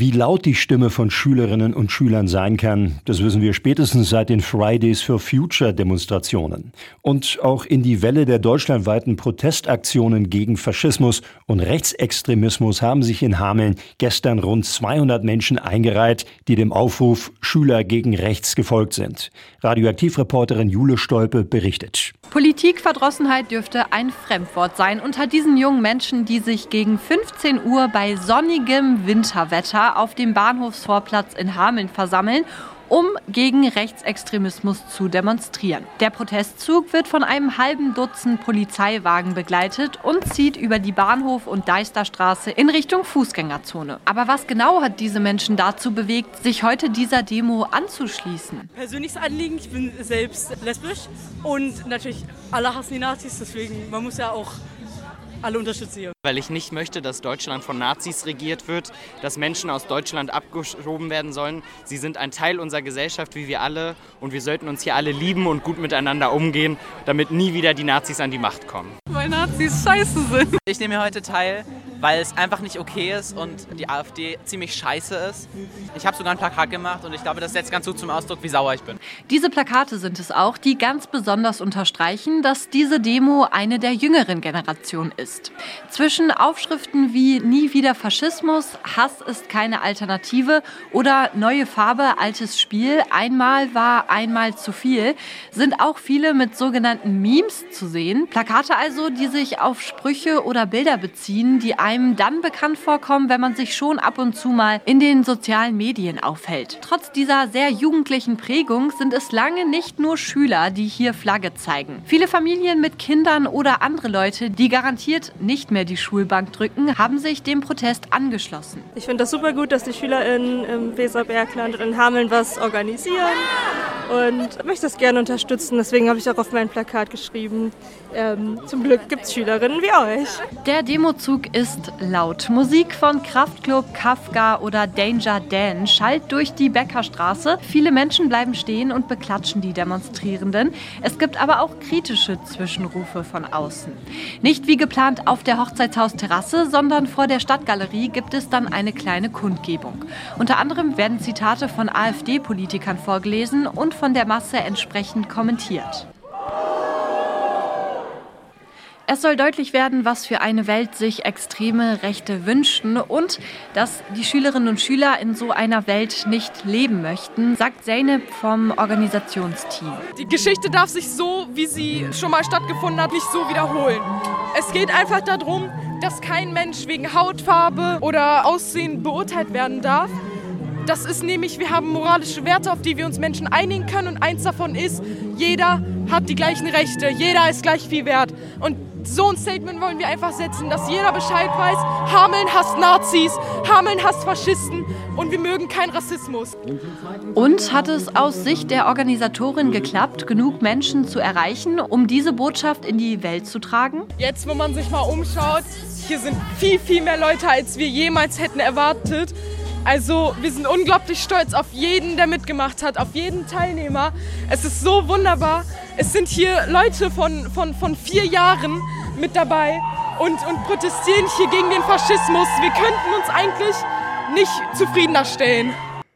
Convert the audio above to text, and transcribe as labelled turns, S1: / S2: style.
S1: Wie laut die Stimme von Schülerinnen und Schülern sein kann, das wissen wir spätestens seit den Fridays for Future Demonstrationen. Und auch in die Welle der deutschlandweiten Protestaktionen gegen Faschismus und Rechtsextremismus haben sich in Hameln gestern rund 200 Menschen eingereiht, die dem Aufruf Schüler gegen Rechts gefolgt sind. Radioaktivreporterin Jule Stolpe berichtet.
S2: Politikverdrossenheit dürfte ein Fremdwort sein unter diesen jungen Menschen, die sich gegen 15 Uhr bei sonnigem Winterwetter auf dem Bahnhofsvorplatz in Hameln versammeln um gegen Rechtsextremismus zu demonstrieren. Der Protestzug wird von einem halben Dutzend Polizeiwagen begleitet und zieht über die Bahnhof- und Deisterstraße in Richtung Fußgängerzone. Aber was genau hat diese Menschen dazu bewegt, sich heute dieser Demo anzuschließen?
S3: Persönliches Anliegen, ich bin selbst lesbisch und natürlich alle hassen die Nazis, deswegen man muss ja auch alle unterstützen hier.
S4: Weil ich nicht möchte, dass Deutschland von Nazis regiert wird, dass Menschen aus Deutschland abgeschoben werden sollen. Sie sind ein Teil unserer Gesellschaft, wie wir alle, und wir sollten uns hier alle lieben und gut miteinander umgehen, damit nie wieder die Nazis an die Macht kommen.
S3: Weil Nazis scheiße sind.
S5: Ich nehme heute teil, weil es einfach nicht okay ist und die AfD ziemlich scheiße ist. Ich habe sogar ein Plakat gemacht und ich glaube, das setzt ganz gut zum Ausdruck, wie sauer ich bin.
S2: Diese Plakate sind es auch, die ganz besonders unterstreichen, dass diese Demo eine der jüngeren Generationen ist. Zwischen Aufschriften wie Nie wieder Faschismus, Hass ist keine Alternative oder Neue Farbe, altes Spiel, einmal war einmal zu viel, sind auch viele mit sogenannten Memes zu sehen. Plakate also, die sich auf Sprüche oder Bilder beziehen, die einem dann bekannt vorkommen, wenn man sich schon ab und zu mal in den sozialen Medien aufhält. Trotz dieser sehr jugendlichen Prägung sind es lange nicht nur Schüler, die hier Flagge zeigen. Viele Familien mit Kindern oder andere Leute, die garantiert nicht mehr die Schulbank drücken, haben sich dem Protest angeschlossen.
S6: Ich finde das super gut, dass die Schüler in, im Weserbergland und in Hameln was organisieren und möchte das gerne unterstützen. Deswegen habe ich auch auf mein Plakat geschrieben, ähm, zum Glück gibt es Schülerinnen wie euch.
S2: Der Demozug ist laut. Musik von Kraftklub, Kafka oder Danger Dan schallt durch die Bäckerstraße. Viele Menschen bleiben stehen und beklatschen die Demonstrierenden. Es gibt aber auch kritische Zwischenrufe von außen. Nicht wie geplant auf der Hochzeitshausterrasse, sondern vor der Stadtgalerie gibt es dann eine kleine Kundgebung. Unter anderem werden Zitate von AfD-Politikern vorgelesen und von der Masse entsprechend kommentiert. Es soll deutlich werden, was für eine Welt sich extreme Rechte wünschen und dass die Schülerinnen und Schüler in so einer Welt nicht leben möchten, sagt Zeynep vom Organisationsteam.
S3: Die Geschichte darf sich so, wie sie schon mal stattgefunden hat, nicht so wiederholen. Es geht einfach darum, dass kein Mensch wegen Hautfarbe oder Aussehen beurteilt werden darf. Das ist nämlich, wir haben moralische Werte, auf die wir uns Menschen einigen können und eins davon ist, jeder hat die gleichen Rechte, jeder ist gleich viel wert. Und so ein Statement wollen wir einfach setzen, dass jeder Bescheid weiß, Hameln hasst Nazis, Hameln hasst Faschisten und wir mögen keinen Rassismus.
S2: Und hat es aus Sicht der Organisatorin geklappt, genug Menschen zu erreichen, um diese Botschaft in die Welt zu tragen?
S3: Jetzt, wo man sich mal umschaut, hier sind viel, viel mehr Leute, als wir jemals hätten erwartet. Also wir sind unglaublich stolz auf jeden, der mitgemacht hat, auf jeden Teilnehmer. Es ist so wunderbar. Es sind hier Leute von, von, von vier Jahren mit dabei und, und protestieren hier gegen den Faschismus. Wir könnten uns eigentlich nicht zufriedener stellen.